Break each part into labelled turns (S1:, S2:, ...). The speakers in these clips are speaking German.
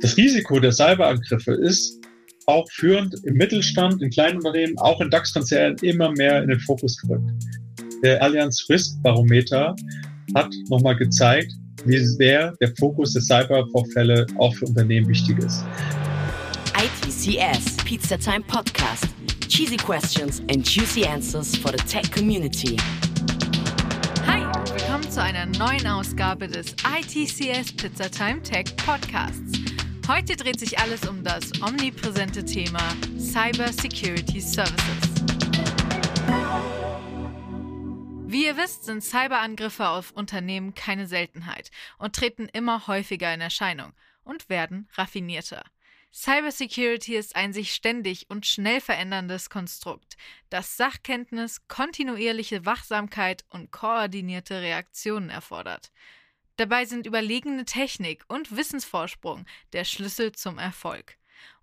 S1: Das Risiko der Cyberangriffe ist auch führend im Mittelstand, in kleinen Unternehmen, auch in DAX-Konzernen immer mehr in den Fokus gerückt. Der Allianz Risk Barometer hat nochmal gezeigt, wie sehr der Fokus der Cybervorfälle auch für Unternehmen wichtig ist.
S2: ITCS Pizza Time Podcast. Cheesy questions and juicy answers for the tech community.
S3: Zu einer neuen Ausgabe des ITCS Pizza Time Tech Podcasts. Heute dreht sich alles um das omnipräsente Thema Cyber Security Services. Wie ihr wisst, sind Cyberangriffe auf Unternehmen keine Seltenheit und treten immer häufiger in Erscheinung und werden raffinierter. Cybersecurity ist ein sich ständig und schnell veränderndes Konstrukt, das Sachkenntnis, kontinuierliche Wachsamkeit und koordinierte Reaktionen erfordert. Dabei sind überlegene Technik und Wissensvorsprung der Schlüssel zum Erfolg.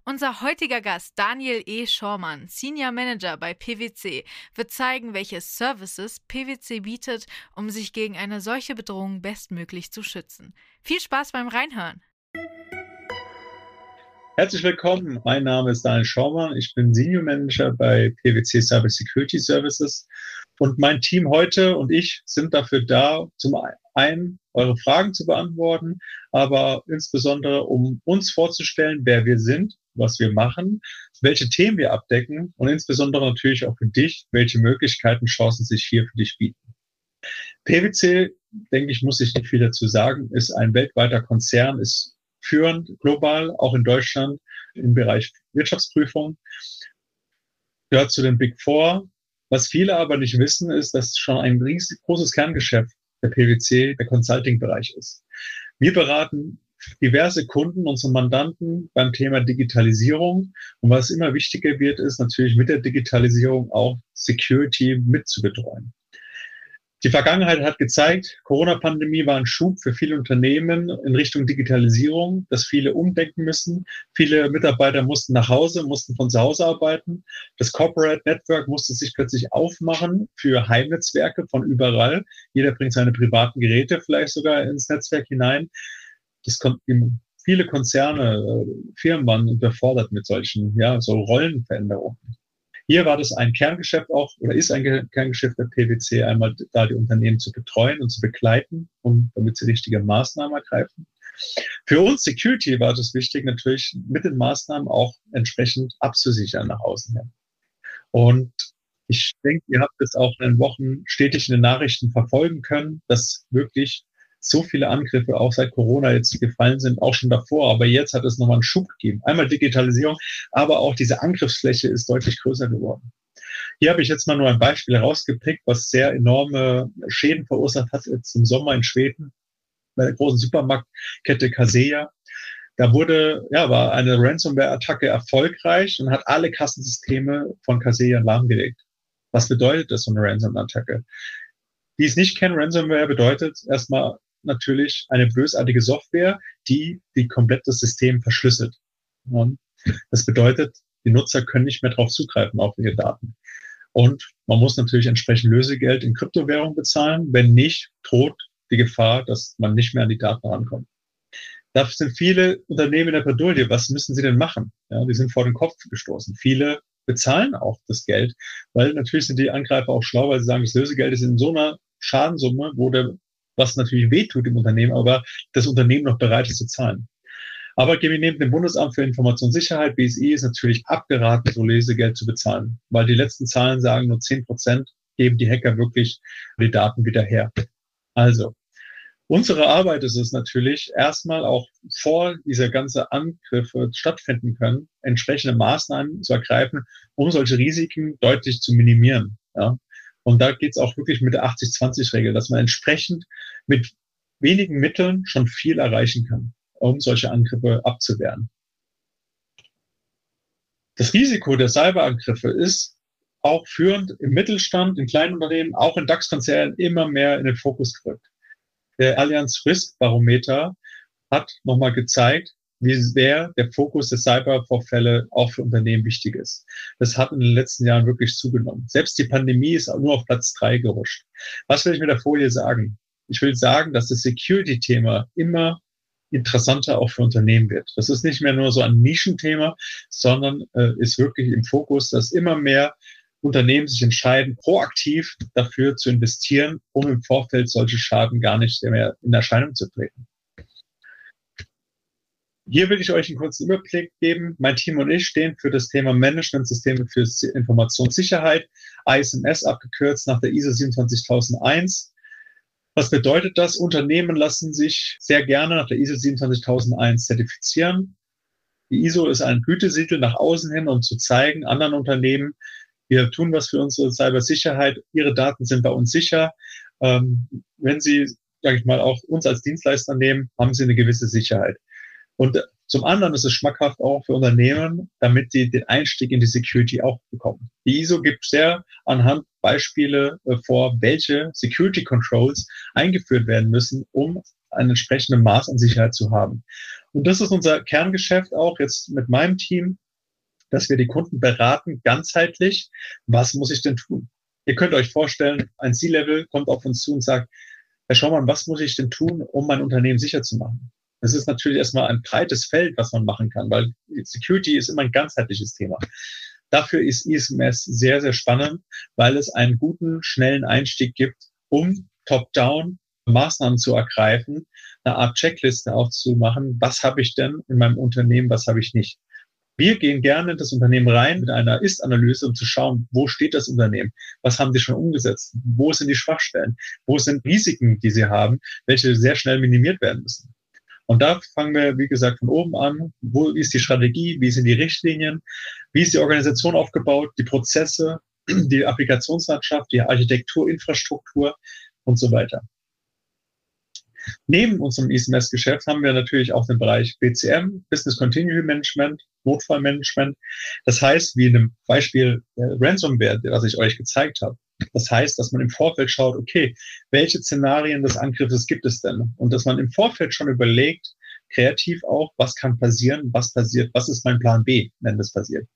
S3: Unser heutiger Gast Daniel E. Schormann, Senior Manager bei PwC, wird zeigen, welche Services PwC bietet, um sich gegen eine solche Bedrohung bestmöglich zu schützen. Viel Spaß beim Reinhören!
S1: Herzlich willkommen. Mein Name ist Daniel Schaumann. Ich bin Senior Manager bei PwC Cyber Security Services. Und mein Team heute und ich sind dafür da, zum einen eure Fragen zu beantworten, aber insbesondere um uns vorzustellen, wer wir sind, was wir machen, welche Themen wir abdecken und insbesondere natürlich auch für dich, welche Möglichkeiten, Chancen sich hier für dich bieten. PwC, denke ich, muss ich nicht viel dazu sagen, ist ein weltweiter Konzern, ist führend global, auch in Deutschland im Bereich Wirtschaftsprüfung. Gehört zu den Big Four. Was viele aber nicht wissen, ist, dass schon ein riesig großes Kerngeschäft der PwC der Consulting-Bereich ist. Wir beraten diverse Kunden, unsere Mandanten beim Thema Digitalisierung. Und was immer wichtiger wird, ist natürlich mit der Digitalisierung auch Security mitzubetreuen. Die Vergangenheit hat gezeigt, Corona-Pandemie war ein Schub für viele Unternehmen in Richtung Digitalisierung, dass viele umdenken müssen. Viele Mitarbeiter mussten nach Hause, mussten von zu Hause arbeiten. Das Corporate Network musste sich plötzlich aufmachen für Heimnetzwerke von überall. Jeder bringt seine privaten Geräte vielleicht sogar ins Netzwerk hinein. Das kommt viele Konzerne, äh, Firmen waren überfordert mit solchen, ja, so Rollenveränderungen. Hier war das ein Kerngeschäft auch oder ist ein Kerngeschäft der PwC, einmal da die Unternehmen zu betreuen und zu begleiten, um, damit sie richtige Maßnahmen ergreifen. Für uns Security war das wichtig, natürlich mit den Maßnahmen auch entsprechend abzusichern nach außen hin. Und ich denke, ihr habt es auch in den Wochen stetig in den Nachrichten verfolgen können, dass wirklich so viele Angriffe auch seit Corona jetzt gefallen sind, auch schon davor. Aber jetzt hat es nochmal einen Schub gegeben. Einmal Digitalisierung, aber auch diese Angriffsfläche ist deutlich größer geworden. Hier habe ich jetzt mal nur ein Beispiel herausgepickt, was sehr enorme Schäden verursacht hat jetzt im Sommer in Schweden bei der großen Supermarktkette Kaseya. Da wurde, ja, war eine Ransomware-Attacke erfolgreich und hat alle Kassensysteme von Kaseya lahmgelegt. Was bedeutet das, so eine Ransomware-Attacke? Die es nicht kennen, Ransomware bedeutet erstmal natürlich eine bösartige Software, die die komplette System verschlüsselt. Und das bedeutet, die Nutzer können nicht mehr darauf zugreifen auf ihre Daten. Und man muss natürlich entsprechend Lösegeld in Kryptowährung bezahlen. Wenn nicht, droht die Gefahr, dass man nicht mehr an die Daten rankommt. Dafür sind viele Unternehmen in der Bredouille. Was müssen sie denn machen? Ja, die sind vor den Kopf gestoßen. Viele bezahlen auch das Geld, weil natürlich sind die Angreifer auch schlau, weil sie sagen, das Lösegeld ist in so einer Schadensumme, wo der was natürlich wehtut im Unternehmen, aber das Unternehmen noch bereit ist zu zahlen. Aber neben dem Bundesamt für Informationssicherheit, BSI, ist natürlich abgeraten, so Lesegeld zu bezahlen, weil die letzten Zahlen sagen, nur zehn Prozent geben die Hacker wirklich die Daten wieder her. Also, unsere Arbeit ist es natürlich, erstmal auch vor dieser ganze Angriffe stattfinden können, entsprechende Maßnahmen zu ergreifen, um solche Risiken deutlich zu minimieren. Ja. Und da geht es auch wirklich mit der 80-20-Regel, dass man entsprechend mit wenigen Mitteln schon viel erreichen kann, um solche Angriffe abzuwehren. Das Risiko der Cyberangriffe ist auch führend im Mittelstand, in kleinen Unternehmen, auch in DAX-Konzernen immer mehr in den Fokus gerückt. Der Allianz Risk Barometer hat nochmal gezeigt, wie sehr der Fokus der Cybervorfälle auch für Unternehmen wichtig ist. Das hat in den letzten Jahren wirklich zugenommen. Selbst die Pandemie ist nur auf Platz drei gerutscht. Was will ich mit der Folie sagen? ich will sagen, dass das Security-Thema immer interessanter auch für Unternehmen wird. Das ist nicht mehr nur so ein Nischenthema, sondern äh, ist wirklich im Fokus, dass immer mehr Unternehmen sich entscheiden, proaktiv dafür zu investieren, um im Vorfeld solche Schaden gar nicht mehr in Erscheinung zu treten. Hier will ich euch einen kurzen Überblick geben. Mein Team und ich stehen für das Thema Managementsysteme für Informationssicherheit, ISMS abgekürzt nach der ISO 27001. Was bedeutet das? Unternehmen lassen sich sehr gerne nach der ISO 27001 zertifizieren. Die ISO ist ein Gütesiegel nach außen hin, um zu zeigen anderen Unternehmen, wir tun was für unsere Cybersicherheit. Ihre Daten sind bei uns sicher. Ähm, wenn Sie, sage ich mal, auch uns als Dienstleister nehmen, haben Sie eine gewisse Sicherheit. Und zum anderen ist es schmackhaft auch für Unternehmen, damit sie den Einstieg in die Security auch bekommen. Die ISO gibt sehr anhand Beispiele äh, vor, welche Security Controls eingeführt werden müssen, um ein entsprechendes Maß an Sicherheit zu haben. Und das ist unser Kerngeschäft auch jetzt mit meinem Team, dass wir die Kunden beraten, ganzheitlich, was muss ich denn tun? Ihr könnt euch vorstellen, ein C-Level kommt auf uns zu und sagt, Herr Schaumann, was muss ich denn tun, um mein Unternehmen sicher zu machen? Das ist natürlich erstmal ein breites Feld, was man machen kann, weil Security ist immer ein ganzheitliches Thema. Dafür ist ISMS sehr, sehr spannend, weil es einen guten, schnellen Einstieg gibt, um top-down Maßnahmen zu ergreifen, eine Art Checkliste aufzumachen. Was habe ich denn in meinem Unternehmen, was habe ich nicht? Wir gehen gerne in das Unternehmen rein mit einer Ist-Analyse, um zu schauen, wo steht das Unternehmen? Was haben sie schon umgesetzt? Wo sind die Schwachstellen? Wo sind Risiken, die sie haben, welche sehr schnell minimiert werden müssen? Und da fangen wir, wie gesagt, von oben an. Wo ist die Strategie? Wie sind die Richtlinien? Wie ist die Organisation aufgebaut? Die Prozesse, die Applikationslandschaft, die Architektur, Infrastruktur und so weiter. Neben unserem ISMS-Geschäft haben wir natürlich auch den Bereich BCM, Business Continuity Management, Notfallmanagement. Das heißt, wie in dem Beispiel äh, Ransomware, was ich euch gezeigt habe. Das heißt, dass man im Vorfeld schaut, okay, welche Szenarien des Angriffes gibt es denn? Und dass man im Vorfeld schon überlegt, kreativ auch, was kann passieren, was passiert, was ist mein Plan B, wenn das passiert.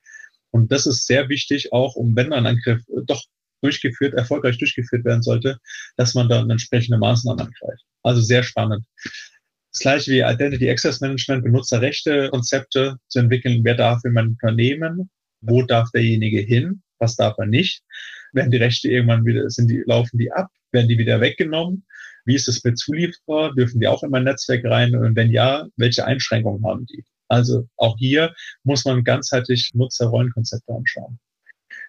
S1: Und das ist sehr wichtig, auch um, wenn ein Angriff äh, doch durchgeführt, erfolgreich durchgeführt werden sollte, dass man dann entsprechende Maßnahmen angreift. Also sehr spannend. Das gleiche wie Identity Access Management, Benutzerrechte, Konzepte zu entwickeln. Wer darf in meinem Unternehmen? Wo darf derjenige hin? Was darf er nicht? Werden die Rechte irgendwann wieder, sind die, laufen die ab? Werden die wieder weggenommen? Wie ist es mit Zulieferer? Dürfen die auch in mein Netzwerk rein? Und wenn ja, welche Einschränkungen haben die? Also auch hier muss man ganzheitlich Nutzerrollenkonzepte anschauen.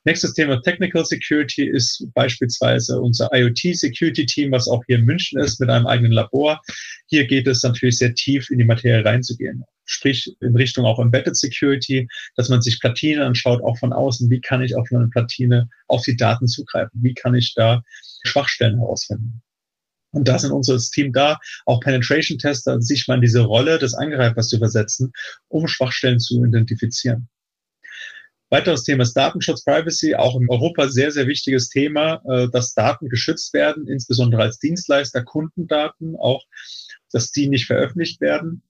S1: Nächstes Thema Technical Security ist beispielsweise unser IoT Security Team, was auch hier in München ist, mit einem eigenen Labor. Hier geht es natürlich sehr tief in die Materie reinzugehen. Sprich in Richtung auch Embedded Security, dass man sich Platinen anschaut, auch von außen. Wie kann ich auf eine Platine auf die Daten zugreifen? Wie kann ich da Schwachstellen herausfinden? Und da sind unser Team da, auch Penetration-Tester, sich mal in diese Rolle des Angreifers zu übersetzen, um Schwachstellen zu identifizieren. Weiteres Thema ist Datenschutz, Privacy, auch in Europa sehr, sehr wichtiges Thema, äh, dass Daten geschützt werden, insbesondere als Dienstleister, Kundendaten, auch, dass die nicht veröffentlicht werden.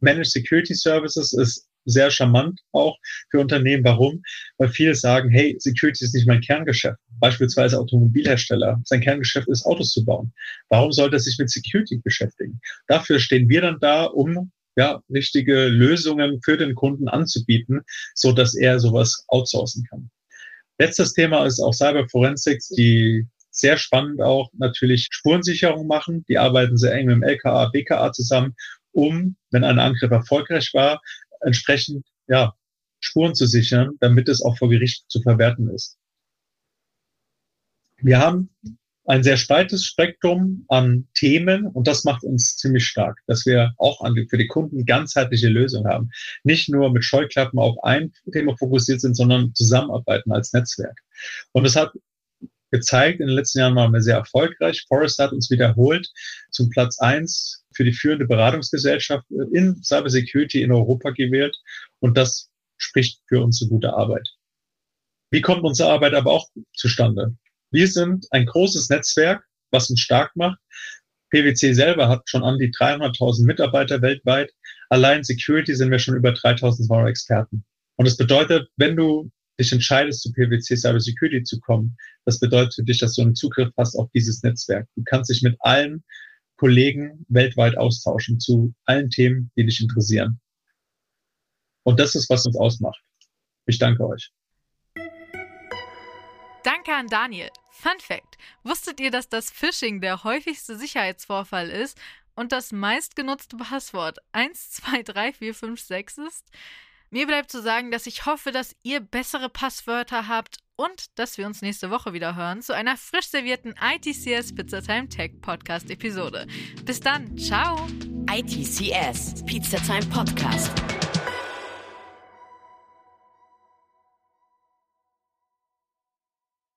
S1: Managed Security Services ist sehr charmant auch für Unternehmen. Warum? Weil viele sagen, hey, Security ist nicht mein Kerngeschäft. Beispielsweise Automobilhersteller. Sein Kerngeschäft ist, Autos zu bauen. Warum sollte er sich mit Security beschäftigen? Dafür stehen wir dann da, um ja, richtige Lösungen für den Kunden anzubieten, so dass er sowas outsourcen kann. Letztes Thema ist auch Cyber Forensics, die sehr spannend auch natürlich Spurensicherung machen. Die arbeiten sehr eng mit dem LKA, BKA zusammen, um, wenn ein Angriff erfolgreich war, entsprechend ja, Spuren zu sichern, damit es auch vor Gericht zu verwerten ist. Wir haben ein sehr breites Spektrum an Themen und das macht uns ziemlich stark, dass wir auch für die Kunden ganzheitliche Lösungen haben. Nicht nur mit Scheuklappen auf ein Thema fokussiert sind, sondern zusammenarbeiten als Netzwerk. Und das hat gezeigt, in den letzten Jahren waren wir sehr erfolgreich. Forrester hat uns wiederholt zum Platz eins für die führende Beratungsgesellschaft in Cybersecurity in Europa gewählt. Und das spricht für unsere gute Arbeit. Wie kommt unsere Arbeit aber auch zustande? Wir sind ein großes Netzwerk, was uns stark macht. PwC selber hat schon an die 300.000 Mitarbeiter weltweit. Allein Security sind wir schon über 3.200 Experten. Und das bedeutet, wenn du dich entscheidest, zu PwC Cyber Security zu kommen, das bedeutet für dich, dass du einen Zugriff hast auf dieses Netzwerk. Du kannst dich mit allen Kollegen weltweit austauschen zu allen Themen, die dich interessieren. Und das ist, was uns ausmacht. Ich danke euch.
S3: Danke an Daniel. Fun Fact: Wusstet ihr, dass das Phishing der häufigste Sicherheitsvorfall ist und das meistgenutzte Passwort 123456 ist? Mir bleibt zu sagen, dass ich hoffe, dass ihr bessere Passwörter habt und dass wir uns nächste Woche wieder hören zu einer frisch servierten ITCS Pizzatime Tech Podcast Episode. Bis dann, ciao!
S2: ITCS Pizza Time Podcast.